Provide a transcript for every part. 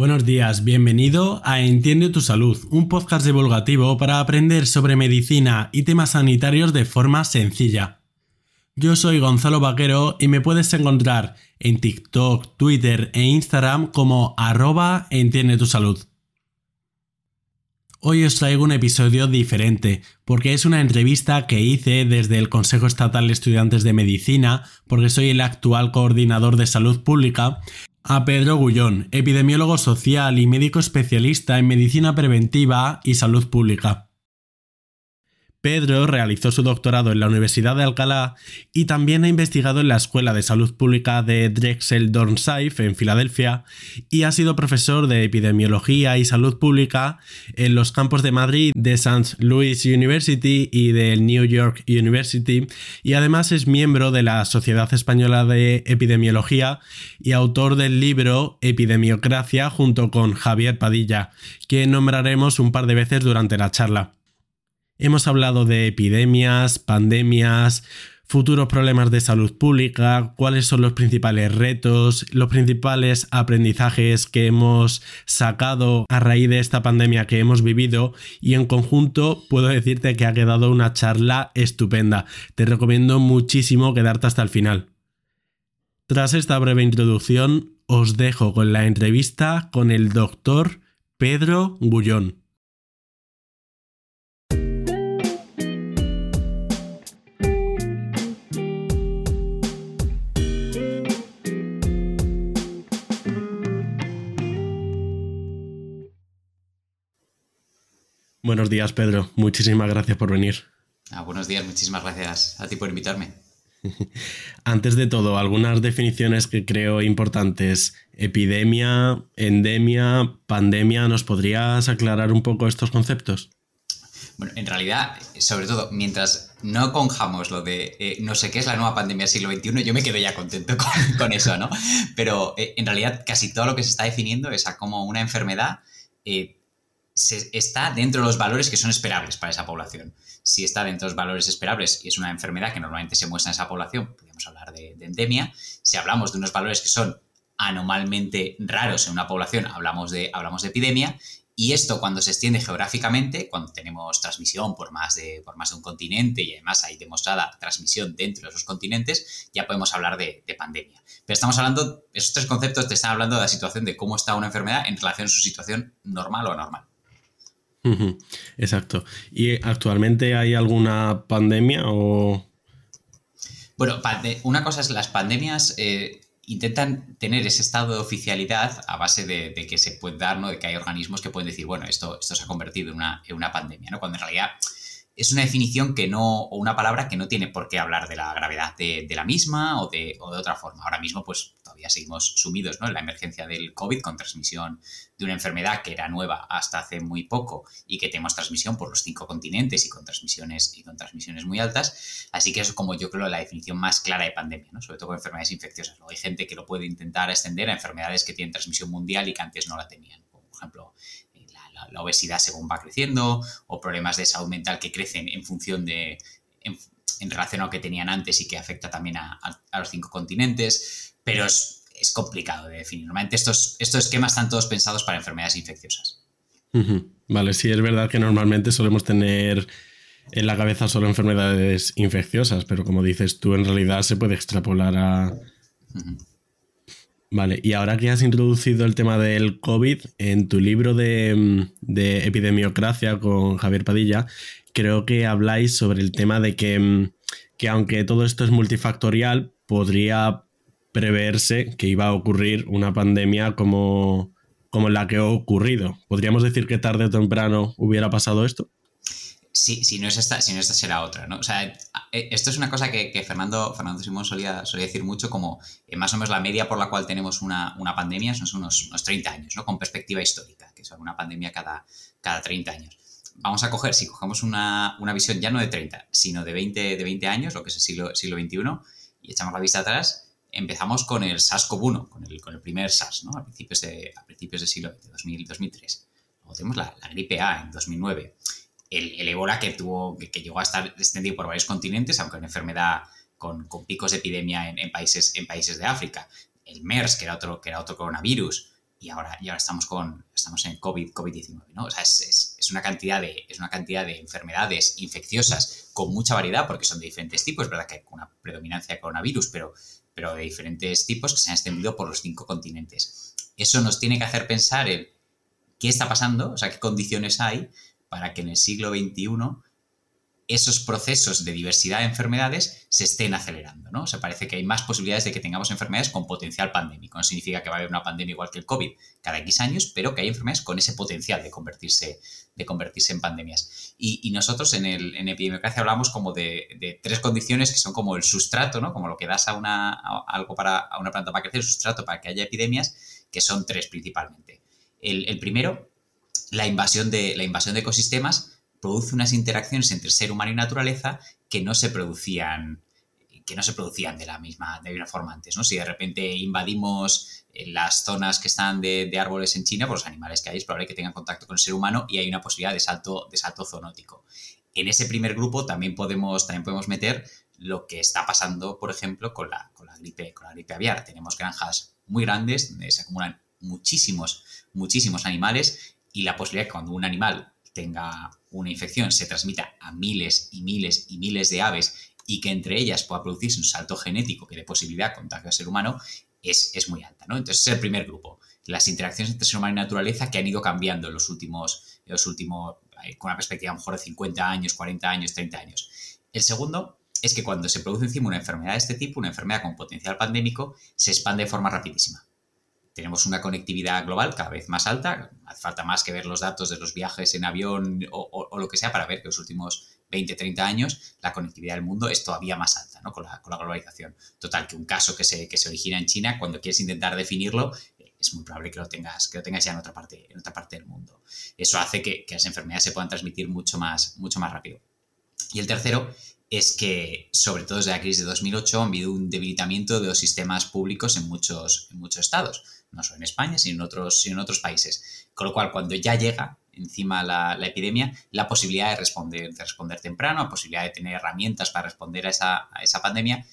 Buenos días, bienvenido a Entiende tu Salud, un podcast divulgativo para aprender sobre medicina y temas sanitarios de forma sencilla. Yo soy Gonzalo Vaquero y me puedes encontrar en TikTok, Twitter e Instagram como arroba Entiende tu Salud. Hoy os traigo un episodio diferente, porque es una entrevista que hice desde el Consejo Estatal de Estudiantes de Medicina, porque soy el actual coordinador de salud pública, a Pedro Gullón, epidemiólogo social y médico especialista en medicina preventiva y salud pública. Pedro realizó su doctorado en la Universidad de Alcalá y también ha investigado en la Escuela de Salud Pública de Drexel Dornsife en Filadelfia y ha sido profesor de epidemiología y salud pública en los campos de Madrid de St. Louis University y del New York University y además es miembro de la Sociedad Española de Epidemiología y autor del libro Epidemiocracia junto con Javier Padilla, que nombraremos un par de veces durante la charla. Hemos hablado de epidemias, pandemias, futuros problemas de salud pública, cuáles son los principales retos, los principales aprendizajes que hemos sacado a raíz de esta pandemia que hemos vivido y en conjunto puedo decirte que ha quedado una charla estupenda. Te recomiendo muchísimo quedarte hasta el final. Tras esta breve introducción, os dejo con la entrevista con el doctor Pedro Gullón. Buenos días, Pedro. Muchísimas gracias por venir. Ah, buenos días, muchísimas gracias a ti por invitarme. Antes de todo, algunas definiciones que creo importantes. Epidemia, endemia, pandemia. ¿Nos podrías aclarar un poco estos conceptos? Bueno, en realidad, sobre todo, mientras no conjamos lo de eh, no sé qué es la nueva pandemia del siglo XXI, yo me quedo ya contento con, eso, ¿no? Pero eh, en realidad casi todo lo que se está definiendo es como una enfermedad eh, está dentro de los valores que son esperables para esa población. Si está dentro de los valores esperables y es una enfermedad que normalmente se muestra en esa población, podríamos hablar de, endemia. Si hablamos de unos valores que son anormalmente raros en una población, hablamos de, epidemia. Y esto cuando se extiende geográficamente, cuando tenemos transmisión por más, de, por más de un continente y además hay demostrada transmisión dentro de esos continentes, ya podemos hablar de, pandemia. Pero estamos hablando, esos tres conceptos te están hablando de la situación de cómo está una enfermedad en relación a su situación normal o anormal. Exacto. ¿Y actualmente hay alguna pandemia o...? Bueno, una cosa es las pandemias eh, intentan tener ese estado de oficialidad a base de, que se puede dar, ¿no? De que hay organismos que pueden decir, bueno, esto, esto se ha convertido en una, en una pandemia, ¿no? Cuando en realidad es una definición que no, o una palabra que no tiene por qué hablar de la gravedad de, la misma o de, o de, otra forma. Ahora mismo, pues todavía seguimos sumidos en la emergencia del COVID con transmisión de una enfermedad que era nueva hasta hace muy poco y que tenemos transmisión por los cinco continentes y con transmisiones, y con transmisiones muy altas. Así que eso es como yo creo la definición más clara de pandemia, ¿no? sobre todo con enfermedades infecciosas. Luego hay gente que lo puede intentar extender a enfermedades que tienen transmisión mundial y que antes no la tenían. por ejemplo, la obesidad según va creciendo o problemas de salud mental que crecen en función de, en, relación a lo que tenían antes y que afecta también a, los cinco continentes, pero es, complicado de definir. Normalmente estos, estos esquemas están todos pensados para enfermedades infecciosas. Vale, sí, es verdad que normalmente solemos tener en la cabeza solo enfermedades infecciosas, pero como dices tú, en realidad se puede extrapolar a, Vale, y ahora que has introducido el tema del COVID, en tu libro de, epidemiocracia con Javier Padilla, creo que habláis sobre el tema de que, que aunque todo esto es multifactorial, podría preverse que iba a ocurrir una pandemia como, como la que ha ocurrido. ¿Podríamos decir que tarde o temprano hubiera pasado esto? si, si, no es esta, si no esta será otra, ¿no? O sea, eh, esto es una cosa que, Fernando, Fernando Simón solía, solía decir mucho, como eh, más o menos la media por la cual tenemos una, pandemia son unos, unos 30 años, ¿no? Con perspectiva histórica, que es una pandemia cada, cada 30 años. Vamos a coger, si cogemos una, visión ya no de 30, sino de 20, de 20 años, lo que es el siglo, siglo XXI, y echamos la vista atrás, empezamos con el SARS-CoV-1, con el, con el primer SARS, ¿no? A principios, de, a principios del siglo de 2000, 2003. Luego tenemos la, gripe A en 2009 el, ébola que tuvo, que, llegó a estar extendido por varios continentes, aunque una enfermedad con, picos de epidemia en, países, de África. El MERS, que era otro, que era otro coronavirus, y ahora, estamos, con, estamos en COVID, COVID-19, ¿no? O sea, es, una cantidad de, es una cantidad de enfermedades infecciosas con mucha variedad, porque son de diferentes tipos, es verdad que hay una predominancia de coronavirus, pero, pero de diferentes tipos que se han extendido por los cinco continentes. Eso nos tiene que hacer pensar en qué está pasando, o sea, qué condiciones hay para que en el siglo XXI esos procesos de diversidad de enfermedades se estén acelerando, ¿no? Parece que hay más posibilidades de que tengamos enfermedades con potencial pandémico. No significa que va a haber una pandemia igual que el COVID cada X años, pero que hay enfermedades con ese potencial de convertirse, de convertirse en pandemias. Y, nosotros en, el, en epidemiocracia hablamos como de, tres condiciones que son como el sustrato, ¿no? Como lo que das a, una, algo para a una planta para crecer, el sustrato para que haya epidemias, que son tres principalmente. El, el primero, la invasión de, la invasión de ecosistemas produce unas interacciones entre ser humano y naturaleza que no se producían que no se producían de la misma, de forma antes, ¿no? Si de repente invadimos eh, las zonas que están de, árboles en China, pues los animales que hay es probable que tengan contacto con el ser humano y hay una posibilidad de salto, de salto zoonótico. En ese primer grupo también podemos, también podemos meter lo que está pasando, por ejemplo, con la, con la, gripe, con la gripe aviar. Tenemos granjas muy grandes donde se acumulan muchísimos, muchísimos animales y la posibilidad que cuando un animal tenga una infección se transmita a miles y miles y miles de aves y que entre ellas pueda producirse un salto genético que dé posibilidad de contagio al ser humano, es, es muy alta. ¿no? Entonces, es el primer grupo. Las interacciones entre ser humano y naturaleza que han ido cambiando en los últimos, los últimos eh, con una perspectiva a lo mejor de 50 años, 40 años, 30 años. El segundo es que cuando se produce encima una enfermedad de este tipo, una enfermedad con potencial pandémico, se expande de forma rapidísima tenemos una conectividad global cada vez más alta. Hace falta más que ver los datos de los viajes en avión o, lo que sea para ver que los últimos 20, 30 años la conectividad del mundo es todavía más alta ¿no? con, la, globalización. Total, que un caso que se, que se origina en China, cuando quieres intentar definirlo, es muy probable que lo tengas, que lo tengas ya en otra parte, en otra parte del mundo. Eso hace que, que las enfermedades se puedan transmitir mucho más, mucho más rápido. Y el tercero es que, sobre todo desde la crisis de 2008, ha habido un debilitamiento de los sistemas públicos en muchos, en muchos estados no solo en España, sino en otros, sino en otros países. Con lo cual, cuando ya llega encima la, epidemia, la posibilidad de responder, de responder temprano, la posibilidad de tener herramientas para responder a esa, pandemia,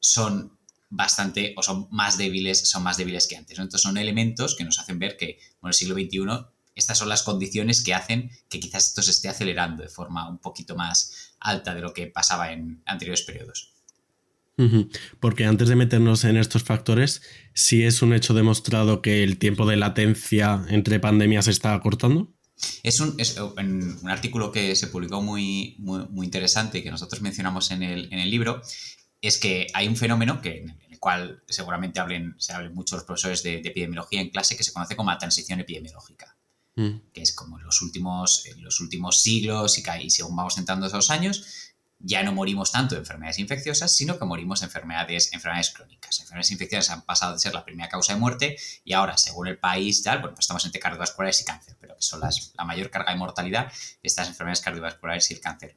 son bastante o son más débiles, son más débiles que antes. Entonces son elementos que nos hacen ver que en el siglo XXI estas son las condiciones que hacen que quizás esto se esté acelerando de forma un poquito más alta de lo que pasaba en anteriores periodos. Porque antes de meternos en estos factores, sí es un hecho demostrado que el tiempo de latencia entre pandemias se está acortando. Es un, un artículo que se publicó muy, muy, interesante y que nosotros mencionamos en el, en el, libro, es que hay un fenómeno que, en el cual seguramente hablen, se hablen muchos los profesores de, epidemiología en clase que se conoce como la transición epidemiológica. Mm. que es como en los últimos, en los últimos siglos y, y según vamos entrando esos años, ya no morimos tanto de enfermedades infecciosas, sino que morimos de enfermedades, enfermedades crónicas. Enfermedades infecciosas han pasado de ser la primera causa de muerte y ahora, según el país, tal, bueno, pues estamos entre cardiovasculares y cáncer, pero que son la mayor carga de mortalidad de estas enfermedades cardiovasculares y el cáncer.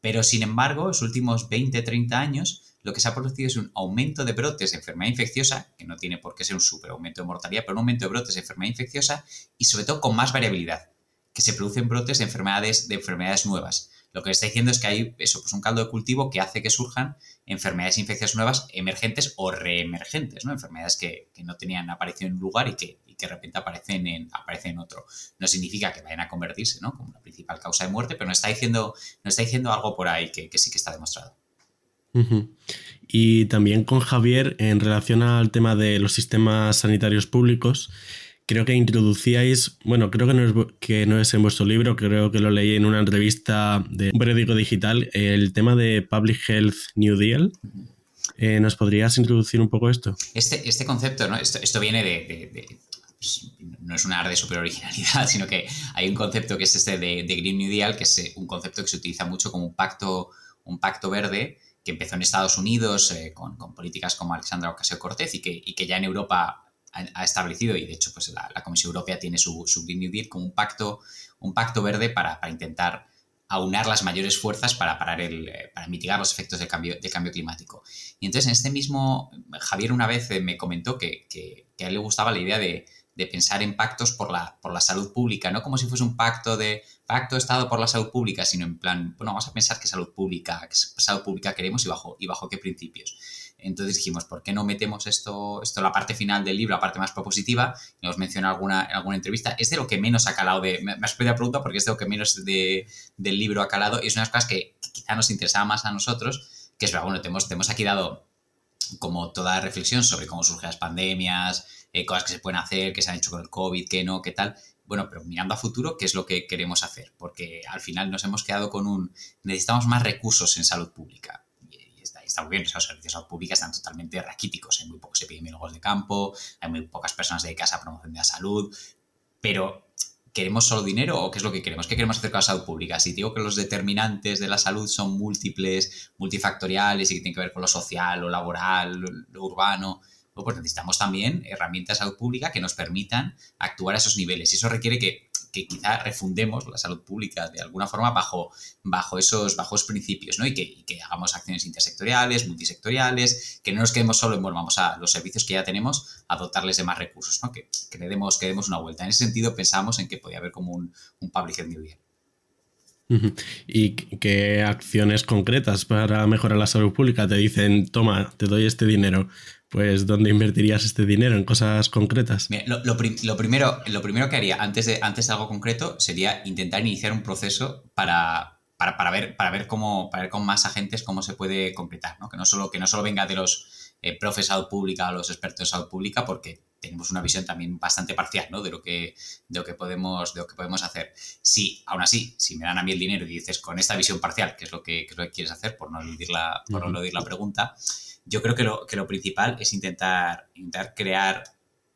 Pero, sin embargo, en los últimos 20, 30 años, lo que se ha producido es un aumento de brotes de enfermedad infecciosa, que no tiene por qué ser un super aumento de mortalidad, pero un aumento de brotes de enfermedad infecciosa y sobre todo con más variabilidad, que se producen brotes de enfermedades, de enfermedades nuevas lo que está diciendo es que hay eso, pues un caldo de cultivo que hace que surjan enfermedades infecciosas nuevas emergentes o reemergentes, ¿no? Enfermedades que, no tenían aparición en un lugar y que, de repente aparecen en, aparecen en otro. No significa que vayan a convertirse, ¿no? Como la principal causa de muerte, pero nos está diciendo, nos está diciendo algo por ahí que, sí que está demostrado. Y también con Javier, en relación al tema de los sistemas sanitarios públicos, creo que introducíais, bueno, creo que no, es, que no es en vuestro libro, creo que lo leí en una entrevista de un periódico digital, el tema de Public Health New Deal. Eh, ¿Nos podrías introducir un poco esto? Este, este concepto, ¿no? Esto, viene de, pues, no es un arte de super originalidad, sino que hay un concepto que es este de, Green New Deal, que es eh, un concepto que se utiliza mucho como un pacto, un pacto verde que empezó en Estados Unidos eh, con, políticas como Alexandra Ocasio-Cortez y que, y que ya en Europa ha, establecido, y de hecho pues la, Comisión Europea tiene su, su, Green New Deal como un pacto, un pacto verde para, intentar aunar las mayores fuerzas para, parar el, eh, para mitigar los efectos del cambio, del cambio climático. Y entonces en este mismo, Javier una vez eh, me comentó que, que, a él le gustaba la idea de, de, pensar en pactos por la, por la salud pública, no como si fuese un pacto de pacto Estado por la salud pública, sino en plan, bueno, vamos a pensar qué salud pública, salud pública queremos y bajo, y bajo qué principios. Entonces dijimos, ¿por qué no metemos esto, esto la parte final del libro, la parte más propositiva? Y os mencioné alguna, en alguna entrevista. Es de lo que menos ha calado de. Me, has pedido la pregunta porque es de lo que menos de, del libro ha calado y es unas cosas que, quizá nos interesaba más a nosotros, que es bueno, te hemos, te hemos aquí dado como toda reflexión sobre cómo surgen las pandemias, eh, cosas que se pueden hacer, que se han hecho con el COVID, qué no, qué tal. Bueno, pero mirando a futuro, ¿qué es lo que queremos hacer? Porque al final nos hemos quedado con un... Necesitamos más recursos en salud pública. Está, muy bien, los servicios de salud pública están totalmente raquíticos. Hay muy pocos epidemiólogos de campo, hay muy pocas personas dedicadas a promoción de la salud, pero ¿queremos solo dinero o qué es lo que queremos? ¿Qué queremos hacer con la salud pública? Si digo que los determinantes de la salud son múltiples, multifactoriales y que tienen que ver con lo social, lo laboral, lo, urbano, pues necesitamos también herramientas de salud pública que nos permitan actuar a esos niveles. Y eso requiere que que quizá refundemos la salud pública de alguna forma bajo, bajo, esos, bajos principios, ¿no? Y que, hagamos acciones intersectoriales, multisectoriales, que no nos quedemos solo en, bueno, a los servicios que ya tenemos, a dotarles de más recursos, ¿no? Que, que le demos, que demos una vuelta. En ese sentido pensamos en que podía haber como un, un public health new ¿Y qué acciones concretas para mejorar la salud pública? Te dicen, toma, te doy este dinero pues ¿dónde invertirías este dinero? ¿En cosas concretas? lo, primero, lo primero que haría antes de, antes de algo concreto sería intentar iniciar un proceso para, para, ver, para, ver, cómo, para ver con más agentes cómo se puede concretar, ¿no? Que, no solo, que no solo venga de los eh, profes de salud pública o los expertos de salud pública, porque tenemos una visión también bastante parcial ¿no? de, lo que, de, lo que podemos, de lo que podemos hacer. Si, aún así, si me dan a mí el dinero y dices con esta visión parcial, que es lo que, lo que quieres hacer, por no eludir la, por no eludir la pregunta, yo creo que lo, que lo principal es intentar, intentar crear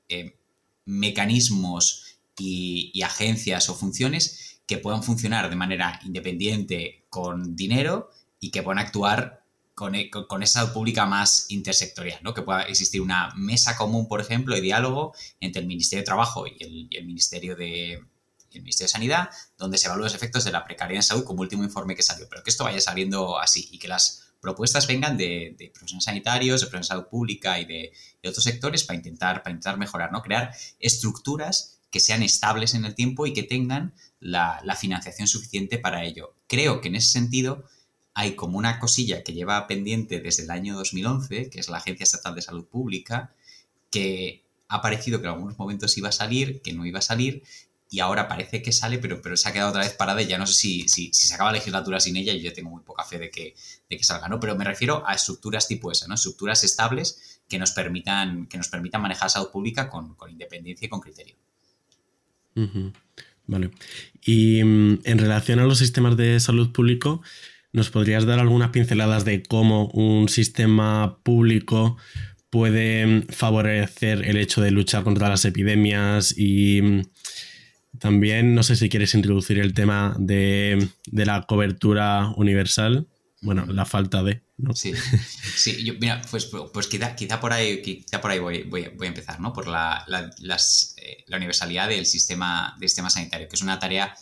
eh, mecanismos y, agencias o funciones que puedan funcionar de manera independiente con dinero y que puedan actuar con, e, con, esa pública más intersectorial, ¿no? que pueda existir una mesa común, por ejemplo, de diálogo entre el Ministerio de Trabajo y el, Ministerio de, el Ministerio de Sanidad, donde se evalúen los efectos de la precariedad en salud como último informe que salió, pero que esto vaya saliendo así y que las propuestas vengan de, profesionales sanitarios, de profesionales de salud pública y de, otros sectores para intentar, para intentar mejorar, ¿no? Crear estructuras que sean estables en el tiempo y que tengan la, financiación suficiente para ello. Creo que en ese sentido hay como una cosilla que lleva pendiente desde el año 2011, que es la Agencia Estatal de Salud Pública, que ha parecido que en algunos momentos iba a salir, que no iba a salir, y ahora parece que sale, pero, pero se ha quedado otra vez parada y ya no sé si, si, se acaba la legislatura sin ella y yo tengo muy poca fe de que, de que salga, ¿no? Pero me refiero a estructuras tipo esa, ¿no? Estructuras estables que nos permitan, que nos permitan manejar salud pública con, independencia y con criterio. Vale. Y mm, en relación a los sistemas de salud público, ¿nos podrías dar algunas pinceladas de cómo un sistema público puede mm, favorecer el hecho de luchar contra las epidemias y mm, también no sé si quieres introducir el tema de, la cobertura universal. Bueno, la falta de. ¿no? Sí, sí yo, mira, pues, pues quizá, quizá, por ahí, quizá por ahí voy, voy, a empezar, ¿no? Por la, la, eh, la universalidad del sistema, del sistema sanitario, que es una tarea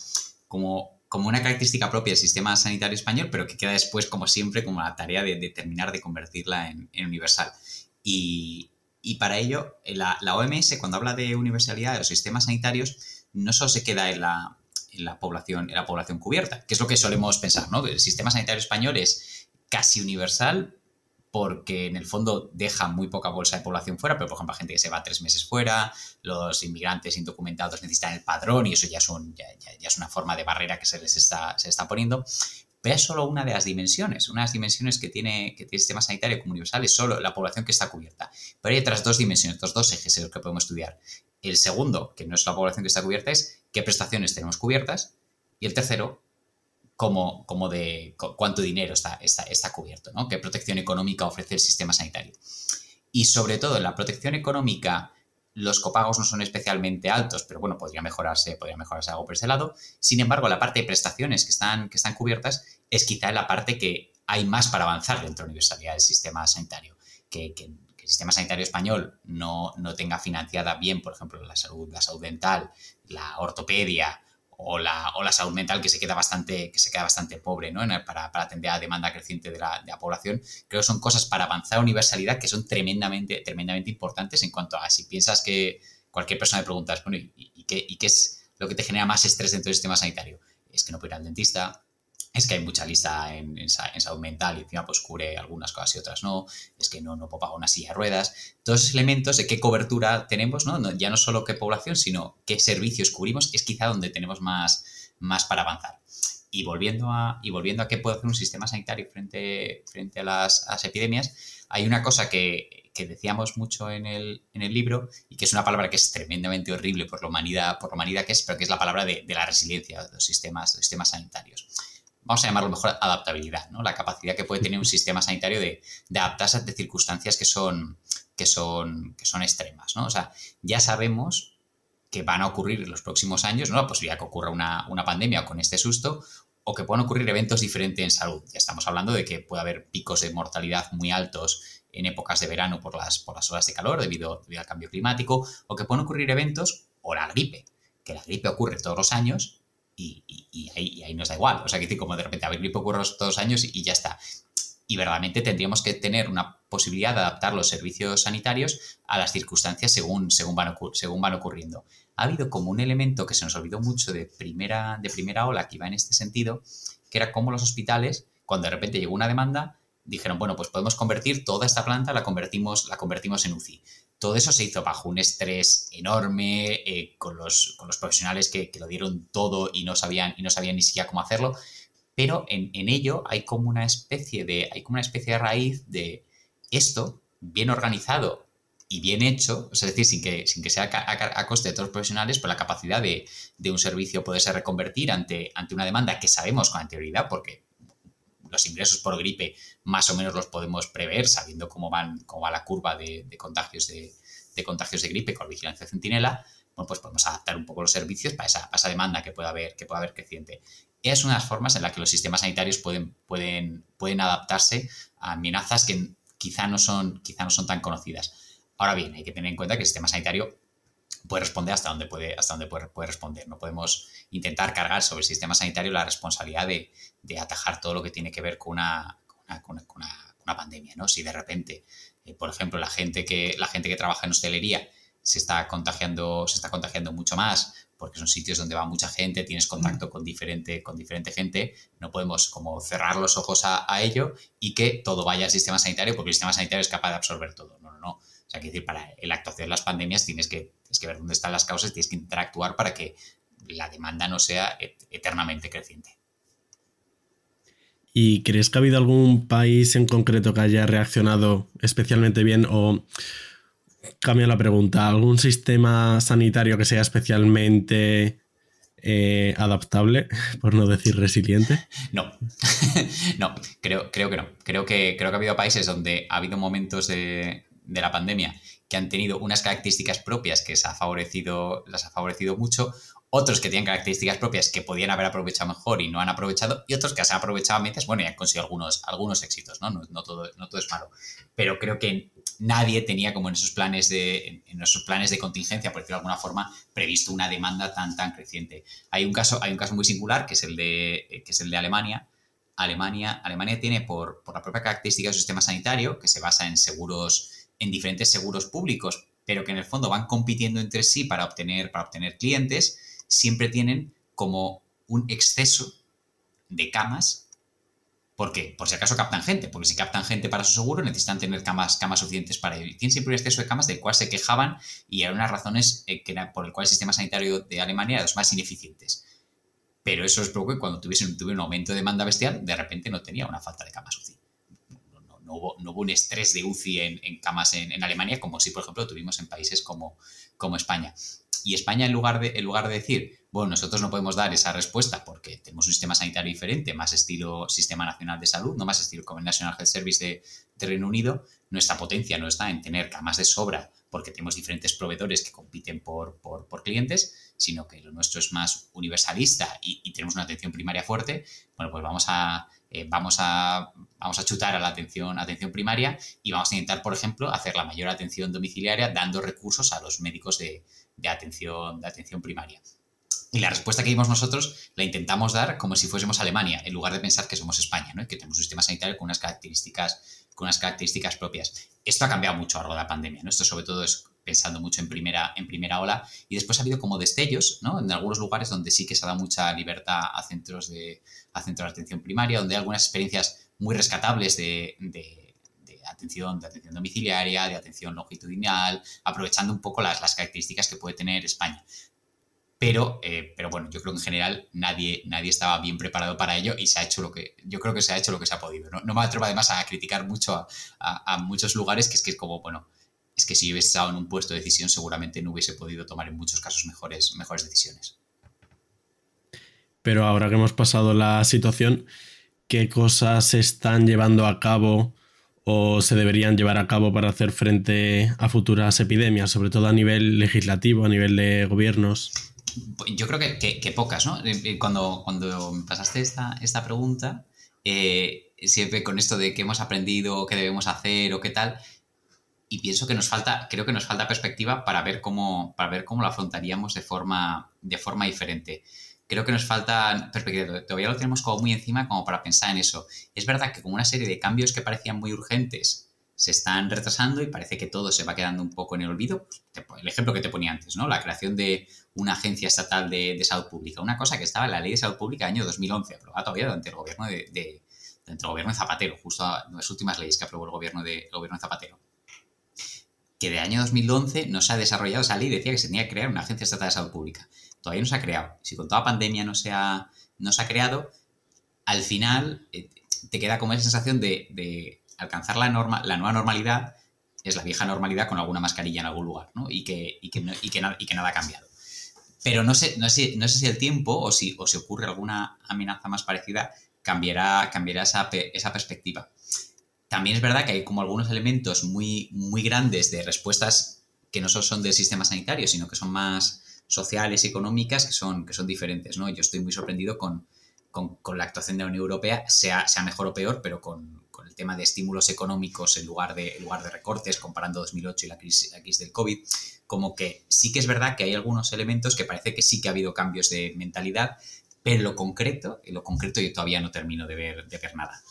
como, como una característica propia del sistema sanitario español, pero que queda después, como siempre, como la tarea de, de terminar de convertirla en, universal. Y, y, para ello, la, la OMS, cuando habla de universalidad de los sistemas sanitarios, no solo se queda en la, población, en la población cubierta, que es lo que solemos pensar, ¿no? El sistema sanitario español es casi universal porque en el fondo deja muy poca bolsa de población fuera, pero por ejemplo, gente que se va tres meses fuera, los inmigrantes indocumentados necesitan el padrón y eso ya es, ya, es una forma de barrera que se les está, se está poniendo. Es solo una de las dimensiones, una de las dimensiones que tiene, que el sistema sanitario como universal es solo la población que está cubierta. Pero hay otras dos dimensiones, otros dos ejes en los que podemos estudiar. El segundo, que no es la población que está cubierta, es qué prestaciones tenemos cubiertas. Y el tercero, cómo, de cuánto dinero está, está, está cubierto, ¿no? qué protección económica ofrece el sistema sanitario. Y sobre todo en la protección económica, los copagos no son especialmente altos, pero bueno, podría mejorarse, podría mejorarse algo por ese lado. Sin embargo, la parte de prestaciones que están, que están cubiertas es quizá la parte que hay más para avanzar dentro de la universalidad del sistema sanitario, que, que el sistema sanitario español no, tenga financiada bien, por ejemplo, la salud, la salud dental, la ortopedia o la, o la salud mental que se queda bastante, que se queda bastante pobre ¿no? para, atender a la demanda creciente de la, población, creo que son cosas para avanzar a universalidad que son tremendamente, tremendamente importantes en cuanto a si piensas que cualquier persona me preguntas, bueno, ¿y, qué, ¿y qué es lo que te genera más estrés dentro del sistema sanitario? Es que no puedo ir al dentista, es que hay mucha lista en, en, salud mental y encima pues cubre algunas cosas y otras no, es que no, no puedo pagar una silla de ruedas. Todos esos elementos de qué cobertura tenemos, ¿no? ya no solo qué población, sino qué servicios cubrimos, es quizá donde tenemos más, más para avanzar. Y volviendo, a, y volviendo a qué puede hacer un sistema sanitario frente, frente a, las, epidemias, hay una cosa que, que decíamos mucho en el, en el, libro y que es una palabra que es tremendamente horrible por la humanidad, por la humanidad que es, pero que es la palabra de, de la resiliencia de los sistemas, de los sistemas sanitarios. Vamos a llamarlo mejor adaptabilidad, ¿no? La capacidad que puede tener un sistema sanitario de, adaptarse ante circunstancias que son, que, son, que son extremas, ¿no? O sea, ya sabemos que van a ocurrir en los próximos años, ¿no? La posibilidad que ocurra una, una pandemia con este susto, o que puedan ocurrir eventos diferentes en salud. Ya estamos hablando de que puede haber picos de mortalidad muy altos en épocas de verano por las, por las horas de calor debido, al cambio climático, o que pueden ocurrir eventos, o la gripe, que la gripe ocurre todos los años y, ahí, nos da igual. O sea, que como de repente a gripe ocurre todos los años y, ya está. Y verdaderamente tendríamos que tener una posibilidad de adaptar los servicios sanitarios a las circunstancias según, según, van, según van ocurriendo. Ha habido como un elemento que se nos olvidó mucho de primera, de primera ola que iba en este sentido, que era como los hospitales, cuando de repente llegó una demanda, dijeron, bueno, pues podemos convertir toda esta planta, la convertimos, la convertimos en UCI. Todo eso se hizo bajo un estrés enorme, eh, con, los, con, los, profesionales que, lo dieron todo y no sabían, y no sabían ni siquiera cómo hacerlo. Pero en, ello hay como una especie de. hay como una especie de raíz de esto, bien organizado y bien hecho, es decir, sin que, sin que sea a, coste de todos los profesionales, por la capacidad de, de, un servicio poderse reconvertir ante, ante una demanda que sabemos con anterioridad, porque los ingresos por gripe más o menos los podemos prever sabiendo cómo, van, cómo va la curva de, contagios de, contagios de gripe con vigilancia centinela, bueno, pues podemos adaptar un poco los servicios para esa, demanda que pueda haber, que pueda haber creciente. Es una de las formas en las que los sistemas sanitarios pueden, pueden, pueden adaptarse a amenazas que quizá no, son, quizá no son tan conocidas. Ahora bien, hay que tener en cuenta que el sistema sanitario puede responder hasta donde puede, hasta donde puede, puede, responder. No podemos intentar cargar sobre el sistema sanitario la responsabilidad de, de atajar todo lo que tiene que ver con una, con una, una, pandemia. ¿no? Si de repente, eh, por ejemplo, la gente, que, la gente que trabaja en hostelería se está contagiando, se está contagiando mucho más porque son sitios donde va mucha gente, tienes contacto con diferente, con diferente gente, no podemos como cerrar los ojos a, a ello y que todo vaya al sistema sanitario porque el sistema sanitario es capaz de absorber todo. No, no, no. O sea, que decir, para la actuación de las pandemias tienes que, tienes que ver dónde están las causas, tienes que interactuar para que la demanda no sea eternamente creciente. ¿Y crees que ha habido algún país en concreto que haya reaccionado especialmente bien o cambia la pregunta, algún sistema sanitario que sea especialmente eh, adaptable, por no decir resiliente? No, no, creo, creo que no. Creo que, creo que ha habido países donde ha habido momentos de, de la pandemia que han tenido unas características propias que ha favorecido, las ha favorecido mucho, otros que tienen características propias que podían haber aprovechado mejor y no han aprovechado, y otros que se han aprovechado a veces, bueno, y han conseguido algunos, algunos éxitos, ¿no? No, todo, no todo es malo. Pero creo que nadie tenía como en esos planes de, en esos planes de contingencia, por decirlo de alguna forma, previsto una demanda tan, tan creciente. Hay un caso, hay un caso muy singular, que es el de, que es el de Alemania. Alemania, Alemania tiene por, por la propia característica de su sistema sanitario, que se basa en seguros en diferentes seguros públicos, pero que en el fondo van compitiendo entre sí para obtener, para obtener clientes, siempre tienen como un exceso de camas. ¿Por qué? Por si acaso captan gente, porque si captan gente para su seguro necesitan tener camas, camas suficientes para ello. tienen siempre un exceso de camas del cual se quejaban y eran unas razones eh, por el cual el sistema sanitario de Alemania era de los más ineficientes. Pero eso es que cuando tuviesen, tuve un aumento de demanda bestial, de repente no tenía una falta de camas UCI no hubo, un estrés de UCI en, camas en, Alemania, como si, por ejemplo, tuvimos en países como, como España. Y España, en lugar, de, en lugar de decir, bueno, nosotros no podemos dar esa respuesta porque tenemos un sistema sanitario diferente, más estilo Sistema Nacional de Salud, no más estilo como el National Health Service de, Reino Unido, nuestra potencia no está en tener camas de sobra porque tenemos diferentes proveedores que compiten por, por, clientes, sino que lo nuestro es más universalista y, y tenemos una atención primaria fuerte, bueno, pues vamos a, eh, vamos, a, vamos a chutar a la atención, atención primaria y vamos a intentar, por ejemplo, hacer la mayor atención domiciliaria dando recursos a los médicos de, atención, de atención primaria. Y la respuesta que dimos nosotros la intentamos dar como si fuésemos Alemania, en lugar de pensar que somos España, ¿no? que tenemos un sistema sanitario con unas características, con unas características propias. Esto ha cambiado mucho a lo largo de la pandemia. ¿no? Esto sobre todo es pensando mucho en primera, en primera ola. Y después ha habido como destellos, ¿no? En algunos lugares donde sí que se da mucha libertad a centros de, a centros de atención primaria, donde hay algunas experiencias muy rescatables de, de, atención, de atención domiciliaria, de atención longitudinal, aprovechando un poco las, las características que puede tener España. Pero, eh, pero bueno, yo creo que en general nadie, nadie estaba bien preparado para ello y se ha hecho lo que, yo creo que se ha hecho lo que se ha podido. No, me atrevo además a criticar mucho a, muchos lugares que es que es como, bueno, es que si hubiese estado en un puesto de decisión seguramente no hubiese podido tomar en muchos casos mejores, mejores decisiones. Pero ahora que hemos pasado la situación, ¿qué cosas se están llevando a cabo o se deberían llevar a cabo para hacer frente a futuras epidemias, sobre todo a nivel legislativo, a nivel de gobiernos? Yo creo que, pocas, ¿no? Eh, eh, cuando, cuando me pasaste esta, esta pregunta, eh, siempre con esto de qué hemos aprendido, qué debemos hacer o qué tal, y pienso que nos falta, creo que nos falta perspectiva para ver cómo, para ver cómo lo afrontaríamos de forma, de forma diferente. Creo que nos falta perspectiva, todavía lo tenemos como muy encima como para pensar en eso. Es verdad que con una serie de cambios que parecían muy urgentes se están retrasando y parece que todo se va quedando un poco en el olvido. El ejemplo que te ponía antes, ¿no? La creación de una agencia estatal de, salud pública, una cosa que estaba en la ley de salud pública año 2011, aprobada todavía durante el gobierno de, de, el gobierno de Zapatero, justo las últimas leyes que aprobó el gobierno de, gobierno de Zapatero. Que de año 2011 no se ha desarrollado esa ley, decía que se tenía que crear una agencia estatal de salud pública. Todavía no se ha creado. Si con toda pandemia no se ha, no se ha creado, al final eh, te queda como esa sensación de alcanzar la, norma, la nueva normalidad es la vieja normalidad con alguna mascarilla en algún lugar, ¿no? Y que, y que, y que, y que nada ha cambiado. Pero no sé, no sé, no sé si el tiempo o si, o si ocurre alguna amenaza más parecida cambiará, cambiará esa, esa perspectiva. También es verdad que hay como algunos elementos muy, muy grandes de respuestas que no solo son del sistema sanitario, sino que son más sociales y económicas que son, que son diferentes. ¿no? Yo estoy muy sorprendido con, con, la actuación de la Unión Europea, sea, sea mejor o peor, pero con, con el tema de estímulos económicos en lugar de, lugar de recortes, comparando 2008 y la crisis, la crisis del COVID, como que sí que es verdad que hay algunos elementos que parece que sí que ha habido cambios de mentalidad, pero lo concreto, en lo concreto yo todavía no termino de ver, de ver nada.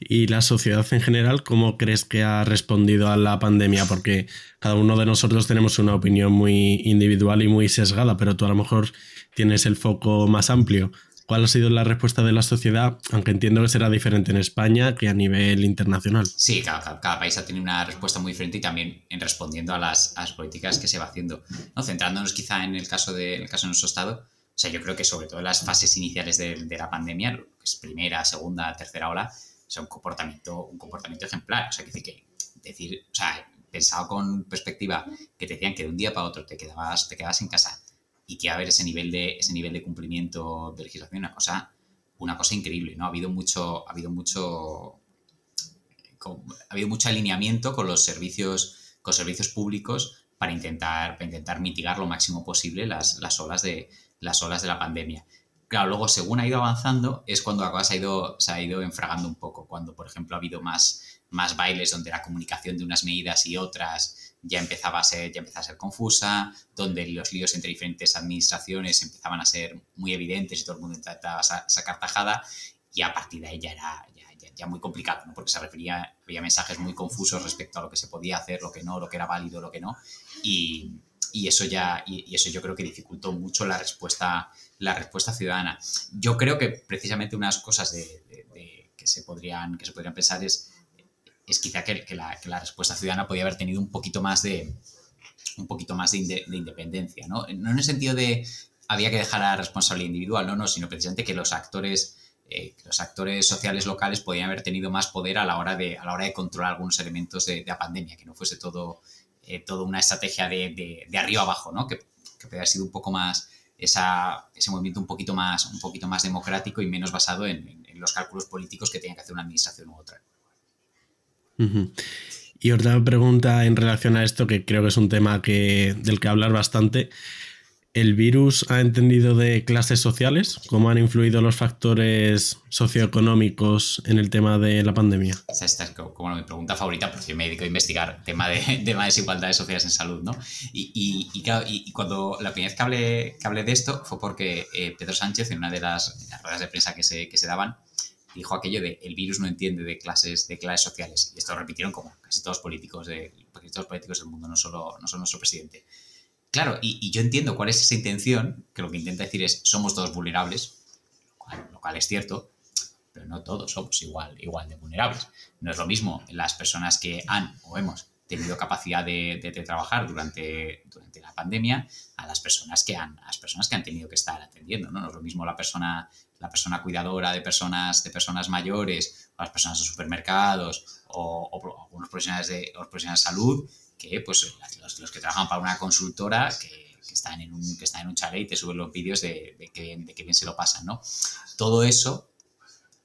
¿Y la sociedad en general cómo crees que ha respondido a la pandemia? Porque cada uno de nosotros tenemos una opinión muy individual y muy sesgada, pero tú a lo mejor tienes el foco más amplio. ¿Cuál ha sido la respuesta de la sociedad? Aunque entiendo que será diferente en España que a nivel internacional. Sí, cada, país ha tenido una respuesta muy diferente y también en respondiendo a las, políticas que se va haciendo. ¿no? Centrándonos quizá en el caso de, el caso de nuestro Estado, o sea, yo creo que sobre todo en las fases iniciales de, la pandemia, es primera, segunda, tercera ola, es un comportamiento, un comportamiento ejemplar. O sea, que, que decir, o sea, pensado con perspectiva, que te decían que de un día para otro te quedabas, te quedabas en casa y que haber ese nivel de, ese nivel de cumplimiento de legislación, una cosa, una cosa increíble, ¿no? Ha habido mucho, ha habido mucho, ha habido mucho alineamiento con los servicios, con servicios públicos para intentar, para intentar mitigar lo máximo posible las, las, olas de, las olas de la pandemia. Claro, luego según ha ido avanzando es cuando la cosa se ha ido, se ha ido enfragando un poco, cuando por ejemplo ha habido más, más bailes donde la comunicación de unas medidas y otras ya empezaba a ser, ya empezaba a ser confusa, donde los líos entre diferentes administraciones empezaban a ser muy evidentes y todo el mundo intentaba sacar tajada y a partir de ahí ya era ya, muy complicado, ¿no? porque se refería, había mensajes muy confusos respecto a lo que se podía hacer, lo que no, lo que era válido, lo que no, y, y eso ya, y, eso yo creo que dificultó mucho la respuesta, la respuesta ciudadana. Yo creo que precisamente unas cosas de, que, se podrían, que se podrían pensar es es quizá que, la, respuesta ciudadana podía haber tenido un poquito más de, un poquito más de, independencia, ¿no? No en el sentido de había que dejar a la responsabilidad individual, no, no, sino precisamente que los actores, eh, los actores sociales locales podían haber tenido más poder a la hora de, a la hora de controlar algunos elementos de, la pandemia, que no fuese todo, eh, una estrategia de, arriba abajo, ¿no? Que, que podría haber sido un poco más esa, ese movimiento un poquito más, un poquito más democrático y menos basado en, los cálculos políticos que tenía que hacer una administración u otra. Y otra pregunta en relación a esto, que creo que es un tema que, del que hablar bastante. ¿El virus ha entendido de clases sociales? ¿Cómo han influido los factores socioeconómicos en el tema de la pandemia? Esta es como mi pregunta favorita, porque yo me dedico a investigar tema de, tema de desigualdades sociales en salud, ¿no? Y, y, y, cuando la primera vez que hablé, que hablé de esto fue porque eh, Pedro Sánchez, en una de las, ruedas de prensa que se, que se daban, dijo aquello de el virus no entiende de clases, de clases sociales. Y esto lo repitieron como casi todos los políticos, de, todos los políticos del mundo, no solo, no solo nuestro presidente. Claro, y, yo entiendo cuál es esa intención, que lo que intenta decir es somos todos vulnerables, lo cual, es cierto, pero no todos somos igual, igual de vulnerables. No es lo mismo las personas que han o hemos tenido capacidad de, de, trabajar durante, pandemia a las personas que han, a las personas que han tenido que estar atendiendo. ¿no? no es lo mismo la persona, la persona cuidadora de personas, de personas mayores, o las personas de supermercados, o, algunos profesionales de, los profesionales de salud, que pues los, que trabajan para una consultora que, están en un, que están en un chalet y te suben los vídeos de, de, que, de que bien se lo pasan, ¿no? Todo eso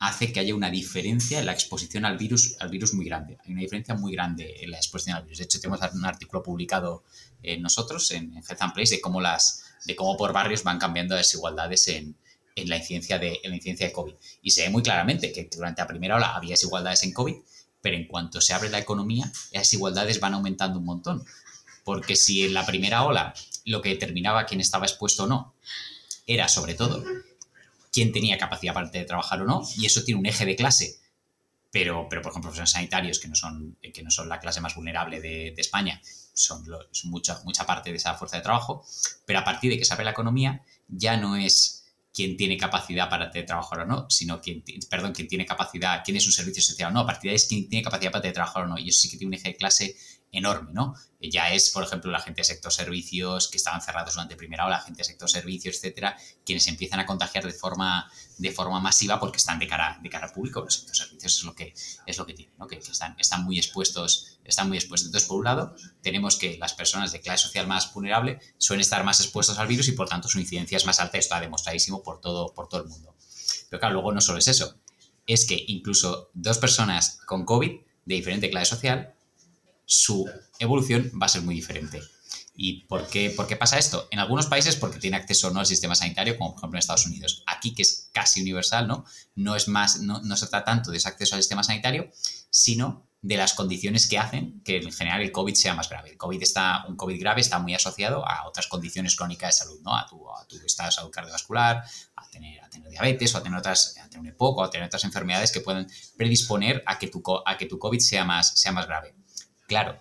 hace que haya una diferencia en la exposición al virus, al virus muy grande. Hay una diferencia muy grande en la exposición al virus. De hecho, tenemos un artículo publicado en nosotros, en, Health and Place, de cómo, las, de cómo por barrios van cambiando las desigualdades en, en, la incidencia de, en la incidencia de COVID. Y se ve muy claramente que durante la primera ola había desigualdades en COVID, pero en cuanto se abre la economía, las desigualdades van aumentando un montón. Porque si en la primera ola lo que determinaba quién estaba expuesto o no era sobre todo quién tenía capacidad para trabajar o no, y eso tiene un eje de clase. Pero, pero por ejemplo, profesores sanitarios, que no son, que no son la clase más vulnerable de, España, son, mucha, mucha parte de esa fuerza de trabajo, pero a partir de que se abre la economía, ya no es quién tiene capacidad para trabajar o no, sino quién, perdón, quién tiene capacidad, quién es un servicio social o no, a partir de ahí es quién tiene capacidad para trabajar o no, y eso sí que tiene un eje de clase enorme, ¿no? Ya es, por ejemplo, la gente de sector servicios que estaban cerrados durante primera ola, la gente de sector servicios, etcétera, quienes empiezan a contagiar de forma, de forma masiva porque están de cara, de cara público. Los sector servicios es lo que, es lo que tienen, ¿no? Que, están, están muy expuestos, están muy expuestos. Entonces, por un lado, tenemos que las personas de clase social más vulnerable suelen estar más expuestos al virus y por tanto su incidencia es más alta. Esto está demostradísimo por todo, por todo el mundo. Pero claro, luego no solo es eso, es que incluso dos personas con COVID de diferente clase social su evolución va a ser muy diferente. ¿Y por qué, pasa esto? En algunos países porque tiene acceso o no al sistema sanitario, como por ejemplo en Estados Unidos. Aquí, que es casi universal, ¿no? No es más, no, no se trata tanto de ese acceso al sistema sanitario, sino de las condiciones que hacen que en general el COVID sea más grave. El COVID está, un COVID grave está muy asociado a otras condiciones crónicas de salud, ¿no? A tu, a tu estado de salud cardiovascular, a tener, diabetes o a tener otras, a tener un o a tener otras enfermedades que pueden predisponer a que tu, a que tu COVID sea más, sea más grave. Claro,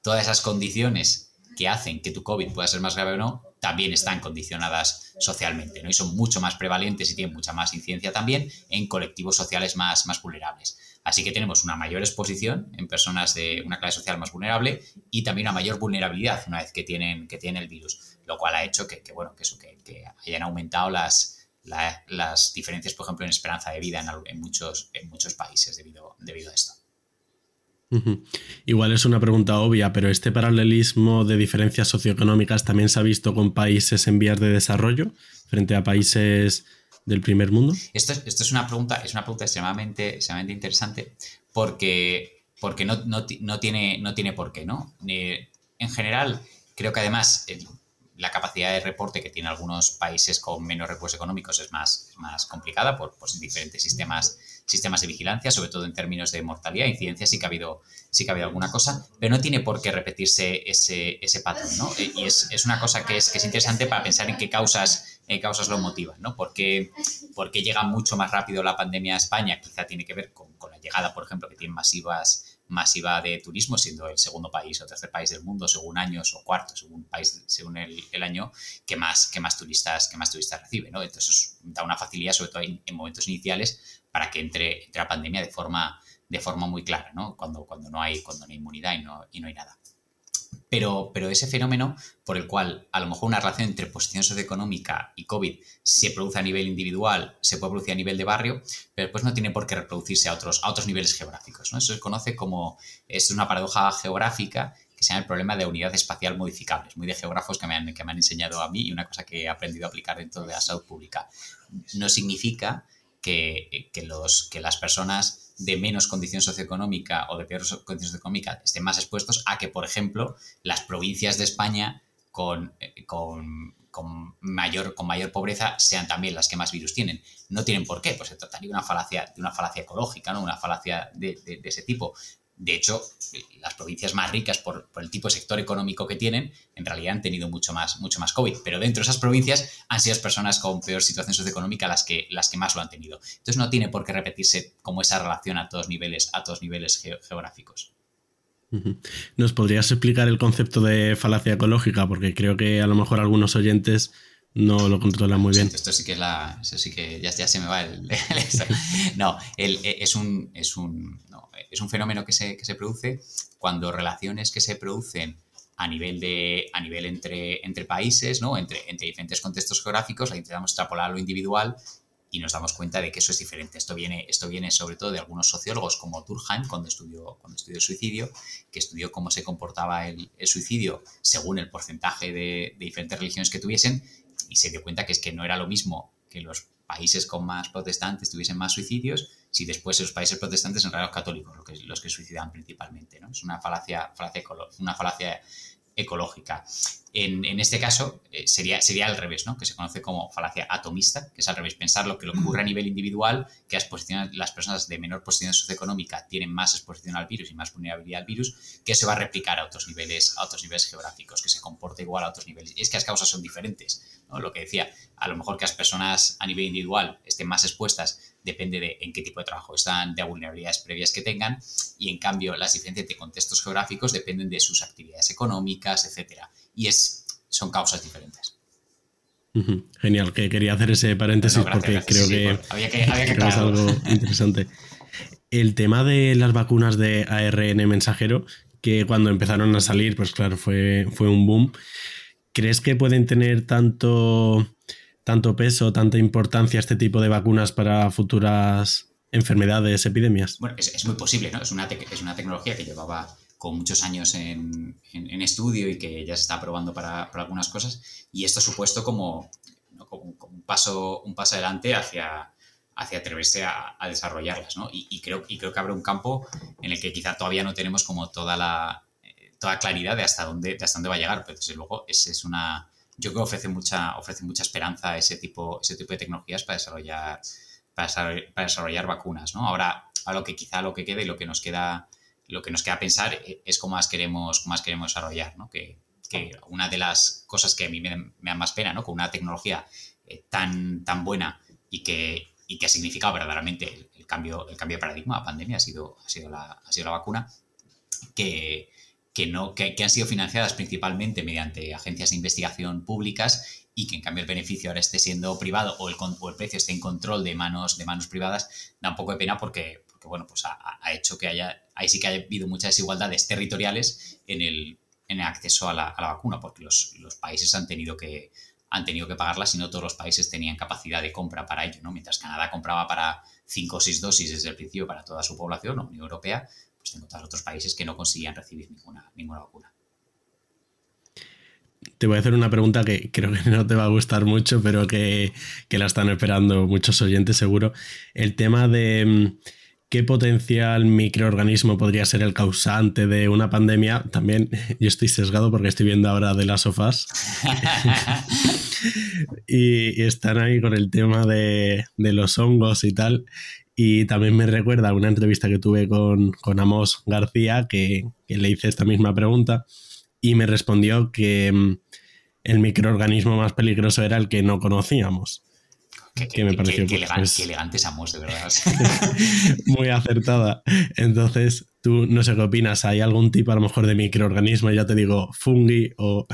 todas esas condiciones que hacen que tu COVID pueda ser más grave o no, también están condicionadas socialmente, ¿no? Y son mucho más prevalentes y tienen mucha más incidencia también en colectivos sociales más, más vulnerables. Así que tenemos una mayor exposición en personas de una clase social más vulnerable y también una mayor vulnerabilidad una vez que tienen, que tienen el virus, lo cual ha hecho que, bueno, que, eso, que, hayan aumentado las, las diferencias, por ejemplo, en esperanza de vida en, muchos, en muchos países debido, debido a esto. Igual es una pregunta obvia, pero este paralelismo de diferencias socioeconómicas también se ha visto con países en vías de desarrollo frente a países del primer mundo. Esto, esto es, una pregunta, es una pregunta extremadamente, extremadamente interesante porque, porque no, no, no, tiene, no tiene por qué, ¿no? Eh, en general, creo que además la capacidad de reporte que tienen algunos países con menos recursos económicos es más, más complicada por pues, diferentes sistemas sistemas de vigilancia, sobre todo en términos de mortalidad, incidencia, sí que ha habido, sí que ha habido alguna cosa, pero no tiene por qué repetirse ese, ese patrón, ¿no? Eh, y es, es, una cosa que es, que es interesante para pensar en qué causas, causas lo motivan, ¿no? Porque, porque llega mucho más rápido la pandemia a España, quizá tiene que ver con, con la llegada, por ejemplo, que tienen masivas masiva de turismo, siendo el segundo país o tercer país del mundo según años o cuarto según país según el, el año que más que más turistas que más turistas recibe, ¿no? Entonces da una facilidad sobre todo en, en momentos iniciales para que entre, entre la pandemia de forma, de forma muy clara, ¿no? Cuando, cuando, no hay, cuando no hay inmunidad y no, y no hay nada. Pero, pero, ese fenómeno por el cual a lo mejor una relación entre posición socioeconómica y COVID se produce a nivel individual, se puede producir a nivel de barrio, pero después no tiene por qué reproducirse a otros, a otros niveles geográficos. ¿no? Eso se conoce como, es una paradoja geográfica que se llama el problema de unidad espacial modificable. muy de geógrafos que me, han, que me han enseñado a mí y una cosa que he aprendido a aplicar dentro de la salud pública. No significa que, los, que las personas de menos condición socioeconómica o de peor condición socioeconómica estén más expuestos a que, por ejemplo, las provincias de España con, eh, con, mayor, con mayor pobreza sean también las que más virus tienen. No tienen por qué, pues se trataría de una falacia, de una falacia ecológica, ¿no? una falacia de, ese tipo. De hecho, las provincias más ricas, por, el tipo de sector económico que tienen, en realidad han tenido mucho más, mucho más COVID. Pero dentro de esas provincias han sido las personas con peor situación socioeconómica las que, las que más lo han tenido. Entonces no tiene por qué repetirse como esa relación a todos niveles, a todos niveles geográficos. ¿Nos podrías explicar el concepto de falacia ecológica? Porque creo que a lo mejor algunos oyentes no lo controlan muy bien. Esto sí que es la. Sí que ya, se me va el. no, es un. Es un es un fenómeno que se, produce cuando relaciones que se producen a nivel de a nivel entre, entre países, ¿no? entre, entre diferentes contextos geográficos, la intentamos extrapolar a lo individual y nos damos cuenta de que eso es diferente. Esto viene, esto viene sobre todo de algunos sociólogos como Durkheim, cuando estudió, cuando estudió el suicidio, que estudió cómo se comportaba el, suicidio según el porcentaje de, de, diferentes religiones que tuviesen y se dio cuenta que es que no era lo mismo que los países con más protestantes tuviesen más suicidios, si después los países protestantes en realidad los católicos los que, los que suicidan principalmente. ¿no? Es una falacia, falacia, una falacia ecológica. En, este caso eh, sería, sería al revés, ¿no? que se conoce como falacia atomista, que es al revés, pensar lo que ocurre a nivel individual, que las, las personas de menor posición socioeconómica tienen más exposición al virus y más vulnerabilidad al virus, que se va a replicar a otros niveles, a otros niveles geográficos, que se comporta igual a otros niveles. Es que las causas son diferentes. Lo que decía, a lo mejor que las personas a nivel individual estén más expuestas depende de en qué tipo de trabajo están, de vulnerabilidades previas que tengan, y en cambio las diferencias de contextos geográficos dependen de sus actividades económicas, etcétera. Y es, son causas diferentes. Genial, que quería hacer ese paréntesis porque creo que, es algo interesante. El tema de las vacunas de ARN mensajero, que cuando empezaron a salir, pues claro, fue, fue un boom. ¿Crees que pueden tener tanto tanto peso, tanta importancia este tipo de vacunas para futuras enfermedades, epidemias? Bueno, es, muy posible, ¿no? Es una, es una tecnología que llevaba con muchos años en, estudio y que ya se está probando para, algunas cosas. Y esto supuesto como, un, paso, un paso adelante hacia, hacia atreverse a, desarrollarlas. ¿no? Y, creo, y creo que habrá un campo en el que quizá todavía no tenemos como toda la toda claridad de hasta dónde, de hasta dónde va a llegar. Pero desde luego ese es una, yo creo que ofrece mucha, ofrece mucha esperanza ese tipo, ese tipo de tecnologías para desarrollar, para desarrollar, vacunas. ¿no? Ahora, a lo que quizá lo que quede y lo que nos queda, lo que nos queda pensar e, es cómo más queremos, cómo más queremos desarrollar. ¿no? Que, que, una de las cosas que a mí me, me da más pena, ¿no? con una tecnología eh, tan, tan buena y que, y que ha significado verdaderamente el, cambio, el cambio de paradigma, la pandemia ha sido, ha sido, la, ha sido la vacuna, que, que, no, que, han sido financiadas principalmente mediante agencias de investigación públicas y que en cambio el beneficio ahora esté siendo privado o el, el precio esté en control de manos, de manos privadas, da un poco de pena porque, porque bueno, pues ha, hecho que haya, ahí sí que ha habido muchas desigualdades territoriales en el, en el acceso a la, a la vacuna, porque los, los, países han tenido que han tenido que pagarla si no todos los países tenían capacidad de compra para ello, ¿no? Mientras Canadá compraba para 5 o 6 dosis desde el principio para toda su población, la Unión Europea, pues tengo otros países que no conseguían recibir ninguna, ninguna vacuna. Te voy a hacer una pregunta que creo que no te va a gustar mucho, pero que, la están esperando muchos oyentes seguro. El tema de mm, qué potencial microorganismo podría ser el causante de una pandemia. También yo estoy sesgado porque estoy viendo ahora de las sofás. y, están ahí con el tema de, de los hongos y tal. Y también me recuerda una entrevista que tuve con, con Amos García, que, le hice esta misma pregunta, y me respondió que mm, el microorganismo más peligroso era el que no conocíamos. Que, me pareció que, pues, elegante, es Amos, de verdad. muy acertada. Entonces, no sé qué opinas. ¿Hay algún tipo a lo mejor de microorganismo? Ya te digo, fungi o.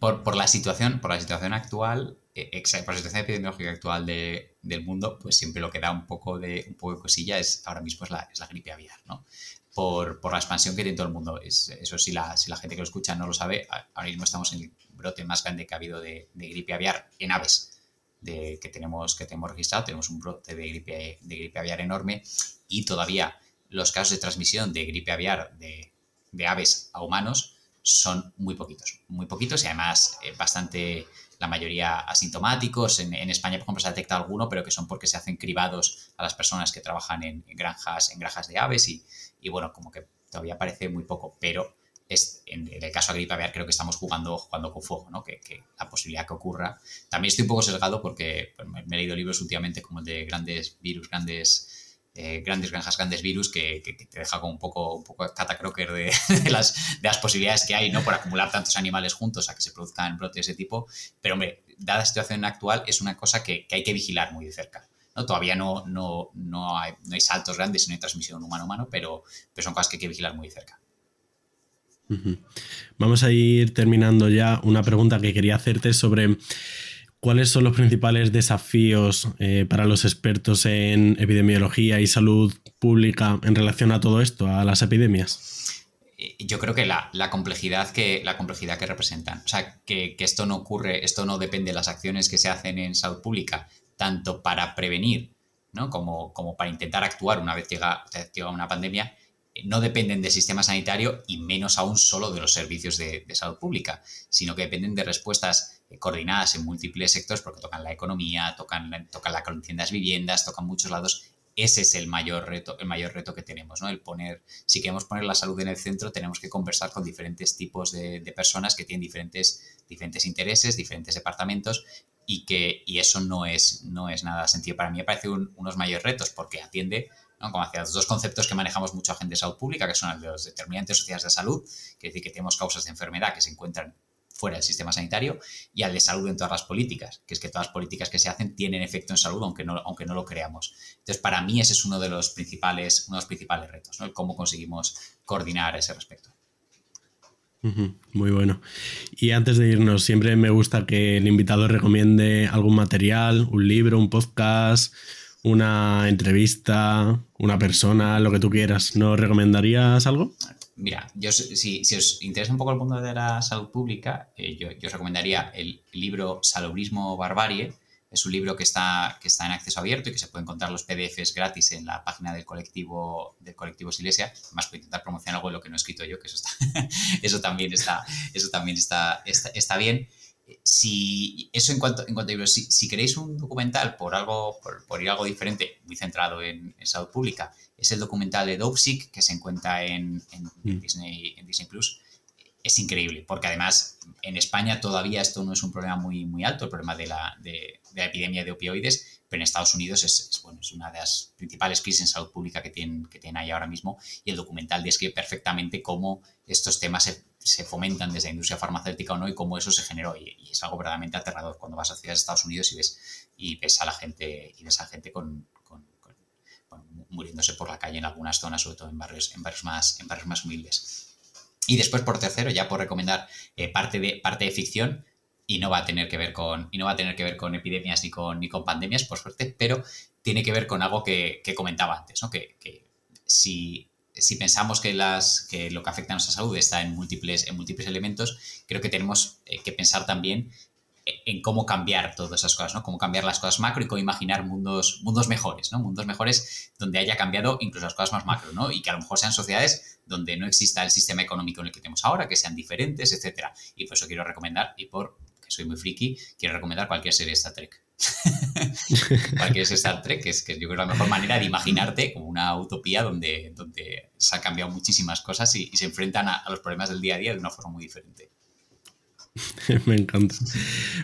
por, por, la situación, por la situación actual, eh, por la situación epidemiológica actual del mundo, pues siempre lo que da un poco de, un poco de cosilla es ahora mismo es la, es la gripe aviar, ¿no? Por, por, la expansión que tiene todo el mundo. Es, eso sí, la, si la gente que lo escucha no lo sabe, ahora mismo estamos en el brote más grande que ha habido de, de gripe aviar en aves. De, que, tenemos, que tenemos registrado, tenemos un brote de gripe, de gripe aviar enorme y todavía los casos de transmisión de gripe aviar de, aves a humanos son muy poquitos, muy poquitos y además eh, bastante, la mayoría asintomáticos. En, España, por ejemplo, se ha detectado alguno, pero que son porque se hacen cribados a las personas que trabajan en, granjas, en granjas de aves y, bueno, como que todavía parece muy poco, pero es, en, el caso de gripe aviar creo que estamos jugando, jugando con fuego, ¿no? Que, la posibilidad que ocurra. También estoy un poco sesgado porque me, he leído libros últimamente como el de grandes virus, grandes eh, grandes granjas, grandes virus que, te deja como un poco, un poco catacroker de, de, las, de las posibilidades que hay, ¿no? Por acumular tantos animales juntos a que se produzcan brotes de ese tipo. Pero, hombre, dada la situación actual, es una cosa que, hay que vigilar muy de cerca. ¿no? Todavía no, no, no, hay, no hay saltos grandes y no hay transmisión humano-humano, pero, pero son cosas que hay que vigilar muy de cerca. Vamos a ir terminando ya. Una pregunta que quería hacerte sobre cuáles son los principales desafíos eh, para los expertos en epidemiología y salud pública en relación a todo esto, a las epidemias. Eh, yo creo que la, complejidad que la complejidad que representan. O sea, que, esto no ocurre, esto no depende de las acciones que se hacen en salud pública, tanto para prevenir ¿no? como, como para intentar actuar una vez llega, llega una pandemia, no dependen del sistema sanitario y menos aún solo de los servicios de, salud pública, sino que dependen de respuestas eh, coordinadas en múltiples sectores porque tocan la economía, tocan, tocan la condición de viviendas, tocan muchos lados. Ese es el mayor reto, el mayor reto que tenemos, ¿no? El poner, si queremos poner la salud en el centro, tenemos que conversar con diferentes tipos de, personas que tienen diferentes, diferentes intereses, diferentes departamentos y que y eso no es, no es nada sencillo. Para mí me parece unos mayores retos porque atiende como hacia los dos conceptos que manejamos mucho gente de salud pública, que son los determinantes sociales de salud, que es decir, que tenemos causas de enfermedad que se encuentran fuera del sistema sanitario, y al de salud en todas las políticas, que es que todas las políticas que se hacen tienen efecto en salud, aunque no, aunque no lo creamos. Entonces, para mí ese es uno de los principales, uno de los principales retos, ¿no? El cómo conseguimos coordinar ese respecto. Muy bueno. Y antes de irnos, siempre me gusta que el invitado recomiende algún material, un libro, un podcast, una entrevista, una persona, lo que tú quieras. ¿Nos recomendarías algo? Mira, yo si, si os interesa un poco el mundo de la salud pública, eh, yo, os recomendaría el libro Salubrismo Barbarie. Es un libro que está, que está en acceso abierto y que se puede encontrar los PDFs gratis en la página del colectivo del colectivo Silesia. Además, puedo intentar promocionar algo de lo que no he escrito yo, que eso, está, eso también, está, eso también está, está, está bien si eso en cuanto, en cuanto a libros, si, queréis un documental por algo, por, ir algo diferente, muy centrado en, salud pública, es el documental de Dopesick que se encuentra en, mm. Disney, en Disney Plus. Es increíble, porque además en España todavía esto no es un problema muy, muy alto, el problema de la, de, la epidemia de opioides, pero en Estados Unidos es, bueno, es una de las principales crisis en salud pública que tienen, que tienen ahí ahora mismo, y el documental describe perfectamente cómo estos temas se fomentan desde la industria farmacéutica o no y cómo eso se generó. Y, es algo verdaderamente aterrador cuando vas a ciudades de Estados Unidos y ves, y ves a la gente, y ves a gente con, muriéndose por la calle en algunas zonas, sobre todo en barrios, en barrios, más, en barrios más humildes. Y después, por tercero, ya por recomendar eh, parte, de, parte de ficción, y no va a tener que ver con, y no va a tener que ver con epidemias ni con, ni con pandemias, por suerte, pero tiene que ver con algo que, comentaba antes, ¿no? que, que si si pensamos que, las, que lo que afecta a nuestra salud está en múltiples, en múltiples elementos, creo que tenemos eh, que pensar también en cómo cambiar todas esas cosas, ¿no? Cómo cambiar las cosas macro y cómo imaginar mundos, mundos mejores, ¿no? Mundos mejores donde haya cambiado incluso las cosas más macro, ¿no? Y que a lo mejor sean sociedades donde no exista el sistema económico en el que tenemos ahora, que sean diferentes, etcétera. Y por eso quiero recomendar, y por que soy muy friki, quiero recomendar cualquier serie de Star Trek. Cualquier es Star Trek, que es que yo creo la mejor manera de imaginarte como una utopía donde, donde se han cambiado muchísimas cosas y, se enfrentan a, los problemas del día a día de una forma muy diferente. Me encanta.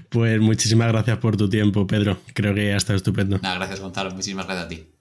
Pues muchísimas gracias por tu tiempo, Pedro. Creo que ha estado estupendo. gracias, Gonzalo. Muchísimas gracias a ti.